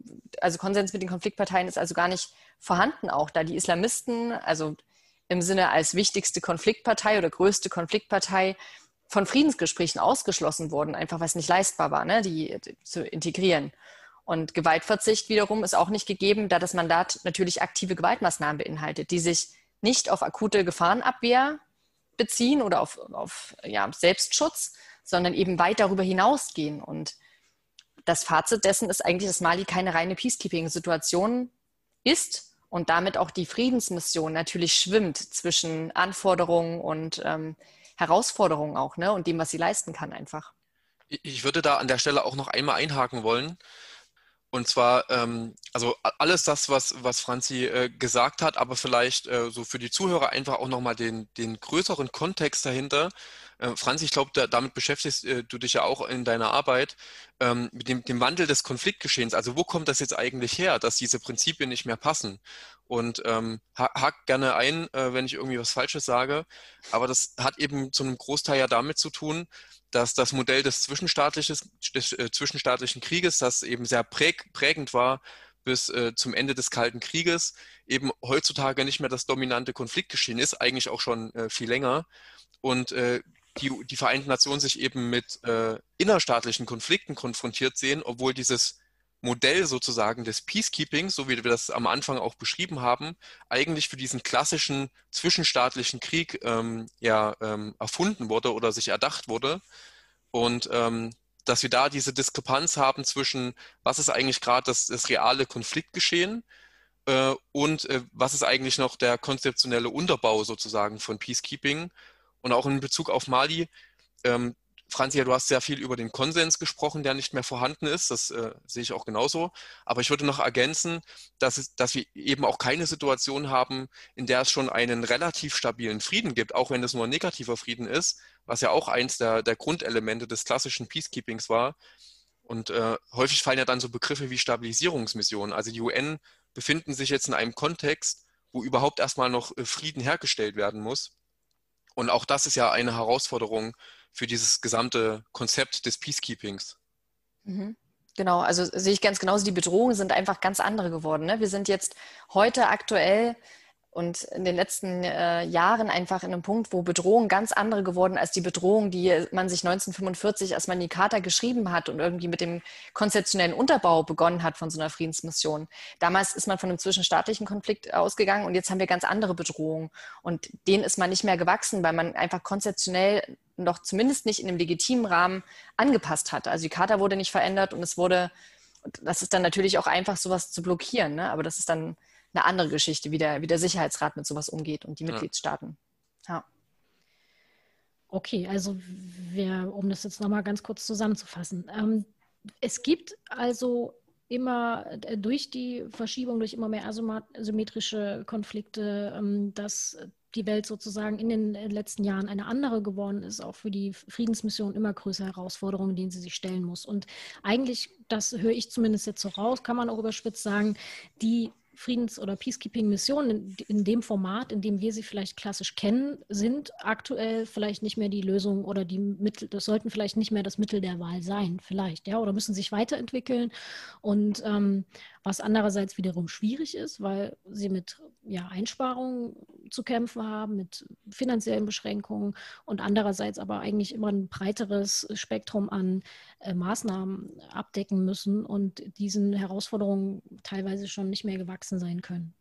also Konsens mit den Konfliktparteien ist also gar nicht vorhanden, auch da die Islamisten, also im Sinne als wichtigste Konfliktpartei oder größte Konfliktpartei, von Friedensgesprächen ausgeschlossen wurden, einfach weil es nicht leistbar war, ne, die, zu integrieren. Und Gewaltverzicht wiederum ist auch nicht gegeben, da das Mandat natürlich aktive Gewaltmaßnahmen beinhaltet, die sich nicht auf akute Gefahrenabwehr beziehen oder auf, auf ja, Selbstschutz, sondern eben weit darüber hinausgehen. Und das Fazit dessen ist eigentlich, dass Mali keine reine Peacekeeping-Situation ist und damit auch die Friedensmission natürlich schwimmt zwischen Anforderungen und ähm, Herausforderungen auch ne? und dem, was sie leisten kann einfach. Ich würde da an der Stelle auch noch einmal einhaken wollen. Und zwar, ähm, also alles das, was, was Franzi äh, gesagt hat, aber vielleicht äh, so für die Zuhörer einfach auch nochmal den, den größeren Kontext dahinter. Äh, Franzi, ich glaube, da, damit beschäftigst äh, du dich ja auch in deiner Arbeit ähm, mit dem, dem Wandel des Konfliktgeschehens. Also wo kommt das jetzt eigentlich her, dass diese Prinzipien nicht mehr passen? Und ähm, hakt gerne ein, äh, wenn ich irgendwie was Falsches sage. Aber das hat eben zu einem Großteil ja damit zu tun, dass das Modell des, des äh, zwischenstaatlichen Krieges, das eben sehr präg, prägend war bis äh, zum Ende des Kalten Krieges, eben heutzutage nicht mehr das dominante Konfliktgeschehen ist, eigentlich auch schon äh, viel länger. Und äh, die, die Vereinten Nationen sich eben mit äh, innerstaatlichen Konflikten konfrontiert sehen, obwohl dieses Modell sozusagen des Peacekeepings, so wie wir das am Anfang auch beschrieben haben, eigentlich für diesen klassischen zwischenstaatlichen Krieg ähm, ja ähm, erfunden wurde oder sich erdacht wurde. Und ähm, dass wir da diese Diskrepanz haben zwischen, was ist eigentlich gerade das, das, reale Konfliktgeschehen äh, und äh, was ist eigentlich noch der konzeptionelle Unterbau sozusagen von Peacekeeping. Und auch in Bezug auf Mali, ähm, Franzi, du hast sehr viel über den Konsens gesprochen, der nicht mehr vorhanden ist. Das äh, sehe ich auch genauso. Aber ich würde noch ergänzen, dass, es, dass wir eben auch keine Situation haben, in der es schon einen relativ stabilen Frieden gibt, auch wenn es nur ein negativer Frieden ist, was ja auch eins der, der Grundelemente des klassischen Peacekeepings war. Und äh, häufig fallen ja dann so Begriffe wie Stabilisierungsmissionen. Also die UN befinden sich jetzt in einem Kontext, wo überhaupt erstmal noch äh, Frieden hergestellt werden muss. Und auch das ist ja eine Herausforderung für dieses gesamte Konzept des Peacekeepings. Mhm. Genau, also sehe ich ganz genauso, die Bedrohungen sind einfach ganz andere geworden. Ne? Wir sind jetzt heute aktuell und in den letzten äh, Jahren einfach in einem Punkt, wo Bedrohungen ganz andere geworden als die Bedrohung, die man sich 1945, als man die Charta geschrieben hat und irgendwie mit dem konzeptionellen Unterbau begonnen hat von so einer Friedensmission. Damals ist man von einem zwischenstaatlichen Konflikt ausgegangen und jetzt haben wir ganz andere Bedrohungen. Und denen ist man nicht mehr gewachsen, weil man einfach konzeptionell noch zumindest nicht in einem legitimen Rahmen angepasst hat. Also die Charta wurde nicht verändert und es wurde, das ist dann natürlich auch einfach, sowas zu blockieren. Ne? Aber das ist dann eine andere Geschichte, wie der, wie der Sicherheitsrat mit sowas umgeht und die ja. Mitgliedstaaten. Ja. Okay, also wir, um das jetzt nochmal ganz kurz zusammenzufassen. Ähm, es gibt also immer äh, durch die Verschiebung, durch immer mehr asymmetrische Konflikte, ähm, dass die Welt sozusagen in den äh, letzten Jahren eine andere geworden ist, auch für die Friedensmission immer größere Herausforderungen, denen sie sich stellen muss. Und eigentlich, das höre ich zumindest jetzt so raus, kann man auch überspitzt sagen, die Friedens- oder Peacekeeping-Missionen in, in, dem Format, in dem wir sie vielleicht klassisch kennen, sind aktuell vielleicht nicht mehr die Lösung oder die Mittel, das sollten vielleicht nicht mehr das Mittel der Wahl sein, vielleicht, ja, oder müssen sich weiterentwickeln. Und ähm, was andererseits wiederum schwierig ist, weil sie mit ja, Einsparungen zu kämpfen haben, mit finanziellen Beschränkungen und andererseits aber eigentlich immer ein breiteres Spektrum an äh, Maßnahmen abdecken müssen und diesen Herausforderungen teilweise schon nicht mehr gewachsen sein können.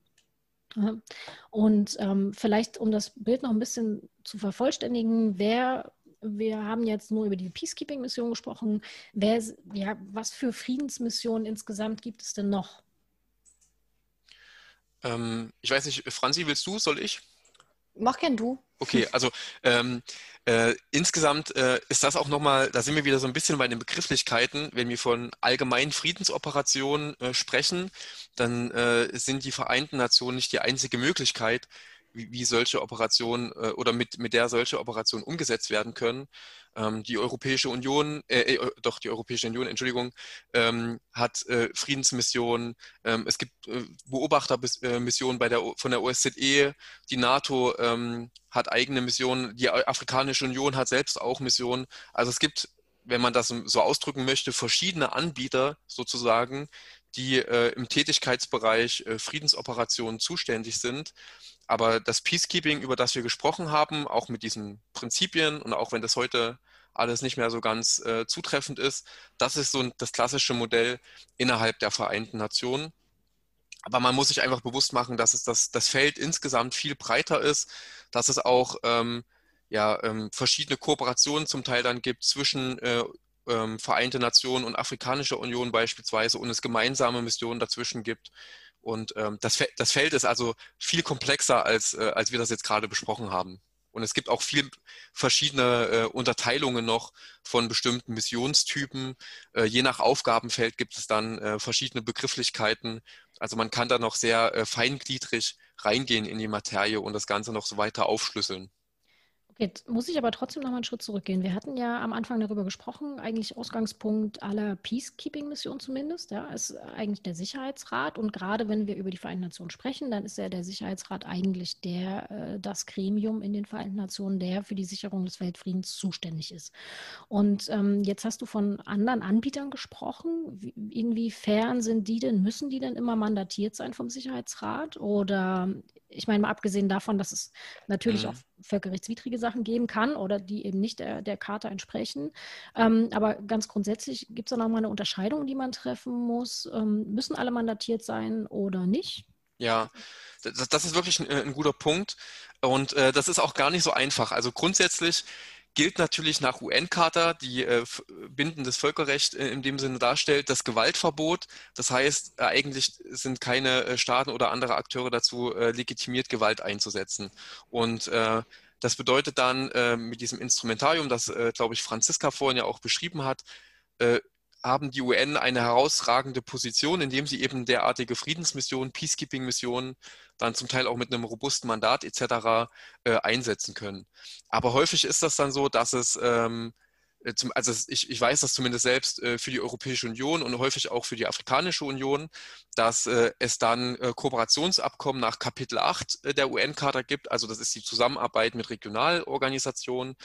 Und ähm, vielleicht, um das Bild noch ein bisschen zu vervollständigen, wer wir haben jetzt nur über die Peacekeeping-Mission gesprochen. Wer, ja, was für Friedensmissionen insgesamt gibt es denn noch? Ähm, ich weiß nicht, Franzi, willst du? Soll ich? Mach gern du. Okay, also ähm, äh, insgesamt äh, ist das auch nochmal, da sind wir wieder so ein bisschen bei den Begrifflichkeiten. Wenn wir von allgemeinen Friedensoperationen äh, sprechen, dann äh, sind die Vereinten Nationen nicht die einzige Möglichkeit, wie, wie solche Operationen äh, oder mit, mit der solche Operationen umgesetzt werden können. Ähm, die Europäische Union, äh, äh, doch die Europäische Union, Entschuldigung, ähm, hat äh, Friedensmissionen. Ähm, es gibt äh, Beobachtermissionen bei der, von der OSZE. Die NATO ähm, hat eigene Missionen. Die Afrikanische Union hat selbst auch Missionen. Also es gibt wenn man das so ausdrücken möchte, verschiedene Anbieter sozusagen, die äh, im Tätigkeitsbereich äh, Friedensoperationen zuständig sind. Aber das Peacekeeping, über das wir gesprochen haben, auch mit diesen Prinzipien und auch wenn das heute alles nicht mehr so ganz äh, zutreffend ist, das ist so das klassische Modell innerhalb der Vereinten Nationen. Aber man muss sich einfach bewusst machen, dass es das, das Feld insgesamt viel breiter ist, dass es auch ähm, ja, ähm, verschiedene Kooperationen zum Teil dann gibt zwischen äh, ähm, Vereinte Nationen und Afrikanischer Union beispielsweise und es gemeinsame Missionen dazwischen gibt. Und ähm, das, das Feld ist also viel komplexer, als, äh, als wir das jetzt gerade besprochen haben. Und es gibt auch viel verschiedene äh, Unterteilungen noch von bestimmten Missionstypen. Äh, je nach Aufgabenfeld gibt es dann äh, verschiedene Begrifflichkeiten. Also man kann da noch sehr äh, feingliedrig reingehen in die Materie und das Ganze noch so weiter aufschlüsseln. Jetzt muss ich aber trotzdem noch mal einen Schritt zurückgehen. Wir hatten ja am Anfang darüber gesprochen, eigentlich Ausgangspunkt aller Peacekeeping-Missionen zumindest, ja, ist eigentlich der Sicherheitsrat. Und gerade wenn wir über die Vereinten Nationen sprechen, dann ist ja der Sicherheitsrat eigentlich der, äh, das Gremium in den Vereinten Nationen, der für die Sicherung des Weltfriedens zuständig ist. Und ähm, jetzt hast du von anderen Anbietern gesprochen. Wie, inwiefern sind die denn, müssen die denn immer mandatiert sein vom Sicherheitsrat? Oder ich meine mal abgesehen davon, dass es natürlich mhm. auch völkerrechtswidrige Sachen geben kann oder die eben nicht der, der Charta entsprechen. Ähm, aber ganz grundsätzlich gibt es da nochmal eine Unterscheidung, die man treffen muss. Ähm, müssen alle mandatiert sein oder nicht? Ja, das, das ist wirklich ein, ein, guter Punkt. Und äh, das ist auch gar nicht so einfach. Also grundsätzlich gilt natürlich nach UN-Charta, die äh, bindendes Völkerrecht äh, in dem Sinne darstellt, das Gewaltverbot. Das heißt, äh, eigentlich sind keine äh, Staaten oder andere Akteure dazu äh, legitimiert, Gewalt einzusetzen. Und äh, Das bedeutet dann mit diesem Instrumentarium, das, glaube ich, Franziska vorhin ja auch beschrieben hat, haben die UN eine herausragende Position, indem sie eben derartige Friedensmissionen, Peacekeeping-Missionen dann zum Teil auch mit einem robusten Mandat etc. Äh, einsetzen können. Aber häufig ist das dann so, dass es ähm, äh, also ich, ich weiß das zumindest selbst äh, für die Europäische Union und häufig auch für die Afrikanische Union, dass äh, es dann Kooperationsabkommen nach Kapitel 8 der UN-Charta gibt. Also das ist die Zusammenarbeit mit Regionalorganisationen.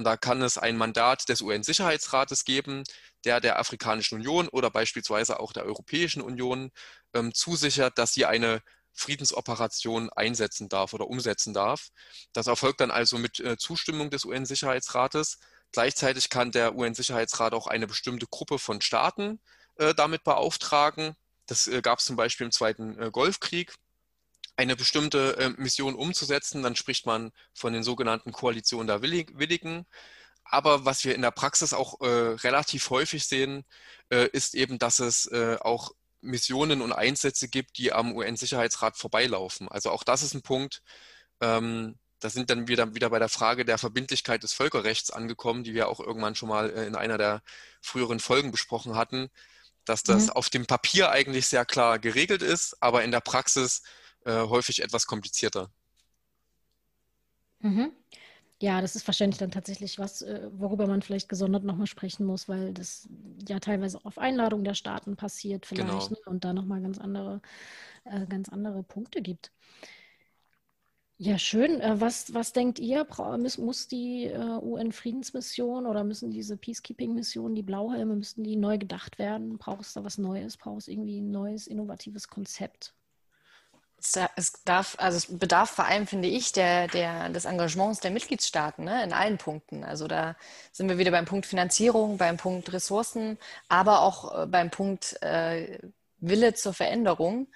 Und da kann es ein Mandat des UN-Sicherheitsrates geben, der der Afrikanischen Union oder beispielsweise auch der Europäischen Union ähm, zusichert, dass sie eine Friedensoperation einsetzen darf oder umsetzen darf. Das erfolgt dann also mit äh, Zustimmung des UN-Sicherheitsrates. Gleichzeitig kann der UN-Sicherheitsrat auch eine bestimmte Gruppe von Staaten äh, damit beauftragen. Das äh, gab es zum Beispiel im Zweiten äh, Golfkrieg, eine bestimmte äh, Mission umzusetzen. Dann spricht man von den sogenannten Koalitionen der Willigen. Aber was wir in der Praxis auch äh, relativ häufig sehen, äh, ist eben, dass es auch Missionen und Einsätze gibt, die am UN-Sicherheitsrat vorbeilaufen. Also auch das ist ein Punkt, ähm, da sind dann wieder, wieder bei der Frage der Verbindlichkeit des Völkerrechts angekommen, die wir auch irgendwann schon mal äh, in einer der früheren Folgen besprochen hatten, dass das mhm. auf dem Papier eigentlich sehr klar geregelt ist, aber in der Praxis äh, häufig etwas komplizierter. Mhm. Ja, das ist wahrscheinlich dann tatsächlich was, äh, worüber man vielleicht gesondert nochmal sprechen muss, weil das ja teilweise auf Einladung der Staaten passiert vielleicht genau. ne? und da nochmal ganz andere, äh, ganz andere Punkte gibt. Ja, schön. Was, was denkt ihr? Muss, muss die UN-Friedensmission oder müssen diese Peacekeeping-Missionen, die Blauhelme, müssen die neu gedacht werden? Braucht es da was Neues? Braucht es irgendwie ein neues, innovatives Konzept? Es, darf, also es bedarf vor allem, finde ich, der, der, des Engagements der Mitgliedstaaten ne, in allen Punkten. Also da sind wir wieder beim Punkt Finanzierung, beim Punkt Ressourcen, aber auch äh, beim Punkt äh, Wille zur Veränderung.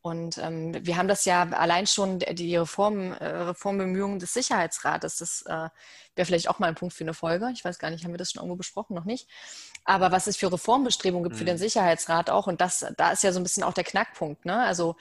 Und ähm, wir haben das ja allein schon, die Reform, äh, Reformbemühungen des Sicherheitsrates, das äh, wäre vielleicht auch mal ein Punkt für eine Folge. Ich weiß gar nicht, haben wir das schon irgendwo besprochen? Noch nicht. Aber was es für Reformbestrebungen gibt mhm. für den mhm. Sicherheitsrat auch, und das, da ist ja so ein bisschen auch der Knackpunkt. Ne? Also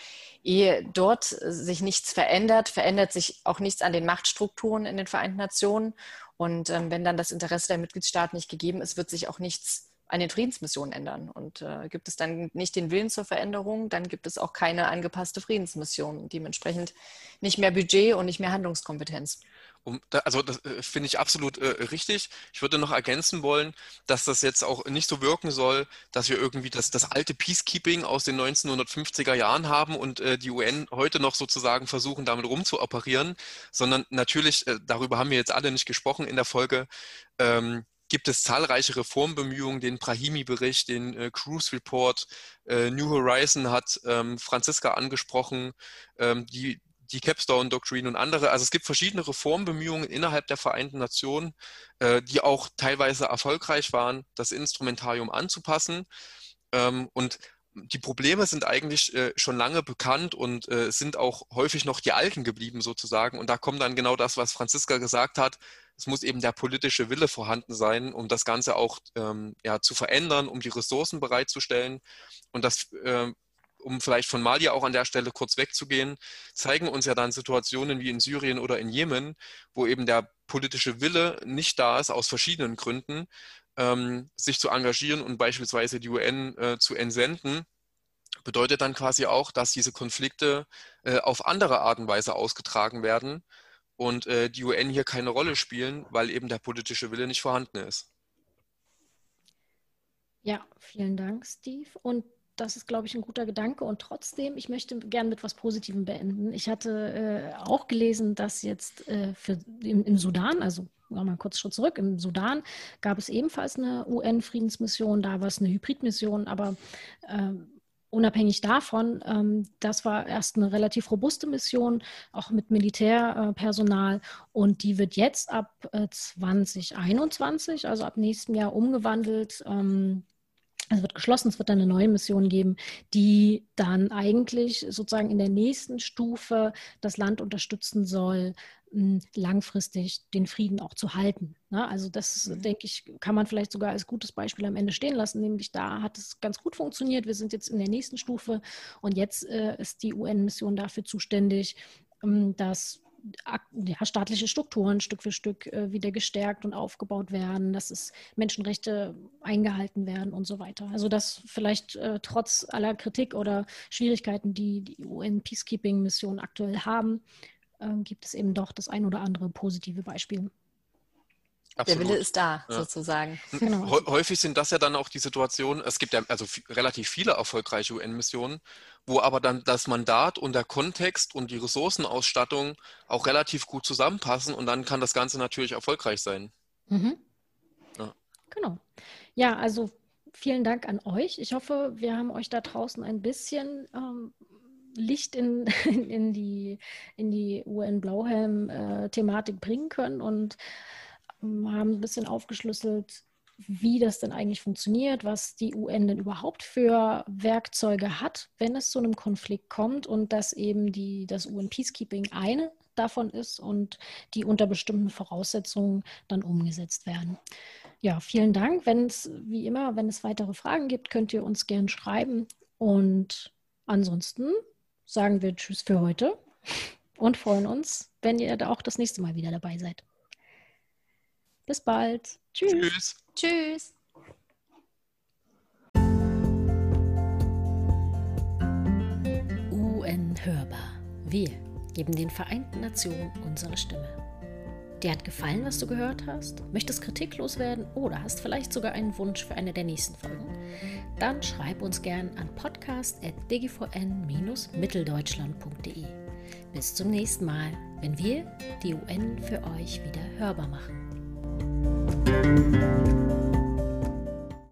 ehe dort sich nichts verändert, verändert sich auch nichts an den Machtstrukturen in den Vereinten Nationen. Und ähm, wenn dann das Interesse der Mitgliedstaaten nicht gegeben ist, wird sich auch nichts an den Friedensmissionen ändern. Und äh, gibt es dann nicht den Willen zur Veränderung, dann gibt es auch keine angepasste Friedensmission. Dementsprechend nicht mehr Budget und nicht mehr Handlungskompetenz. Um, also das äh, finde ich absolut äh, richtig. Ich würde noch ergänzen wollen, dass das jetzt auch nicht so wirken soll, dass wir irgendwie das, das alte Peacekeeping aus den 1950er Jahren haben und äh, die UN heute noch sozusagen versuchen, damit rumzuoperieren, sondern natürlich, äh, darüber haben wir jetzt alle nicht gesprochen in der Folge, ähm, gibt es zahlreiche Reformbemühungen, den Brahimi-Bericht, den äh, Cruise Report, äh, New Horizon hat ähm, Franziska angesprochen, ähm, die, die Capstone Doctrine und andere. Also es gibt verschiedene Reformbemühungen innerhalb der Vereinten Nationen, äh, die auch teilweise erfolgreich waren, das Instrumentarium anzupassen. Ähm, und die Probleme sind eigentlich äh, schon lange bekannt und äh, sind auch häufig noch die alten geblieben sozusagen. Und da kommt dann genau das, was Franziska gesagt hat. Es muss eben der politische Wille vorhanden sein, um das Ganze auch ähm, ja, zu verändern, um die Ressourcen bereitzustellen. Und das, äh, um vielleicht von Mali auch an der Stelle kurz wegzugehen, zeigen uns ja dann Situationen wie in Syrien oder in Jemen, wo eben der politische Wille nicht da ist, aus verschiedenen Gründen ähm, sich zu engagieren und beispielsweise die UN äh, zu entsenden, bedeutet dann quasi auch, dass diese Konflikte äh, auf andere Art und Weise ausgetragen werden und äh, die UN hier keine Rolle spielen, weil eben der politische Wille nicht vorhanden ist. Ja, vielen Dank, Steve. Und das ist, glaube ich, ein guter Gedanke. Und trotzdem, ich möchte gerne mit etwas Positivem beenden. Ich hatte äh, auch gelesen, dass jetzt äh, für, im, im, Sudan, also mal kurz Schritt zurück, im Sudan gab es ebenfalls eine UN-Friedensmission, da war es eine Hybridmission, aber äh, unabhängig davon, ähm, das war erst eine relativ robuste Mission, auch mit Militärpersonal. und die wird jetzt ab äh, 2021, also ab nächstem Jahr, umgewandelt. Ähm, es wird geschlossen, es wird dann eine neue Mission geben, die dann eigentlich sozusagen in der nächsten Stufe das Land unterstützen soll, langfristig den Frieden auch zu halten. Ne? Also das, mhm. denke ich, kann man vielleicht sogar als gutes Beispiel am Ende stehen lassen, nämlich da hat es ganz gut funktioniert. Wir sind jetzt in der nächsten Stufe und jetzt äh, ist die UN-Mission dafür zuständig, ähm, dass ja, staatliche Strukturen Stück für Stück äh, wieder gestärkt und aufgebaut werden, dass es Menschenrechte eingehalten werden und so weiter. Also dass vielleicht äh, trotz aller Kritik oder Schwierigkeiten, die die UN-Peacekeeping-Mission aktuell haben, äh, gibt es eben doch das ein oder andere positive Beispiel. Absolut. Der Wille ist da, ja. sozusagen. Genau. Häufig sind das ja dann auch die Situationen, es gibt ja also relativ viele erfolgreiche UN-Missionen, wo aber dann das Mandat und der Kontext und die Ressourcenausstattung auch relativ gut zusammenpassen und dann kann das Ganze natürlich erfolgreich sein. Mhm. Ja. Genau. Ja, also vielen Dank an euch. Ich hoffe, wir haben euch da draußen ein bisschen ähm, Licht in, in, die, in die UN-Blauhelm-Thematik äh, bringen können und haben ein bisschen aufgeschlüsselt, wie das denn eigentlich funktioniert, was die UN denn überhaupt für Werkzeuge hat, wenn es zu einem Konflikt kommt und dass eben die, das UN Peacekeeping eine davon ist und die unter bestimmten Voraussetzungen dann umgesetzt werden. Ja, vielen Dank. Wenn es, wie immer, wenn es weitere Fragen gibt, könnt ihr uns gern schreiben. Und ansonsten sagen wir Tschüss für heute und freuen uns, wenn ihr auch das nächste Mal wieder dabei seid. Bis bald. Tschüss. Tschüss. Tschüss. UN Hörbar. Wir geben den Vereinten Nationen unsere Stimme. Dir hat gefallen, was du gehört hast? Möchtest kritiklos werden oder hast vielleicht sogar einen Wunsch für eine der nächsten Folgen? Dann schreib uns gern an podcast.dgvn-mitteldeutschland.de. Bis zum nächsten Mal, wenn wir die UN für euch wieder hörbar machen. Música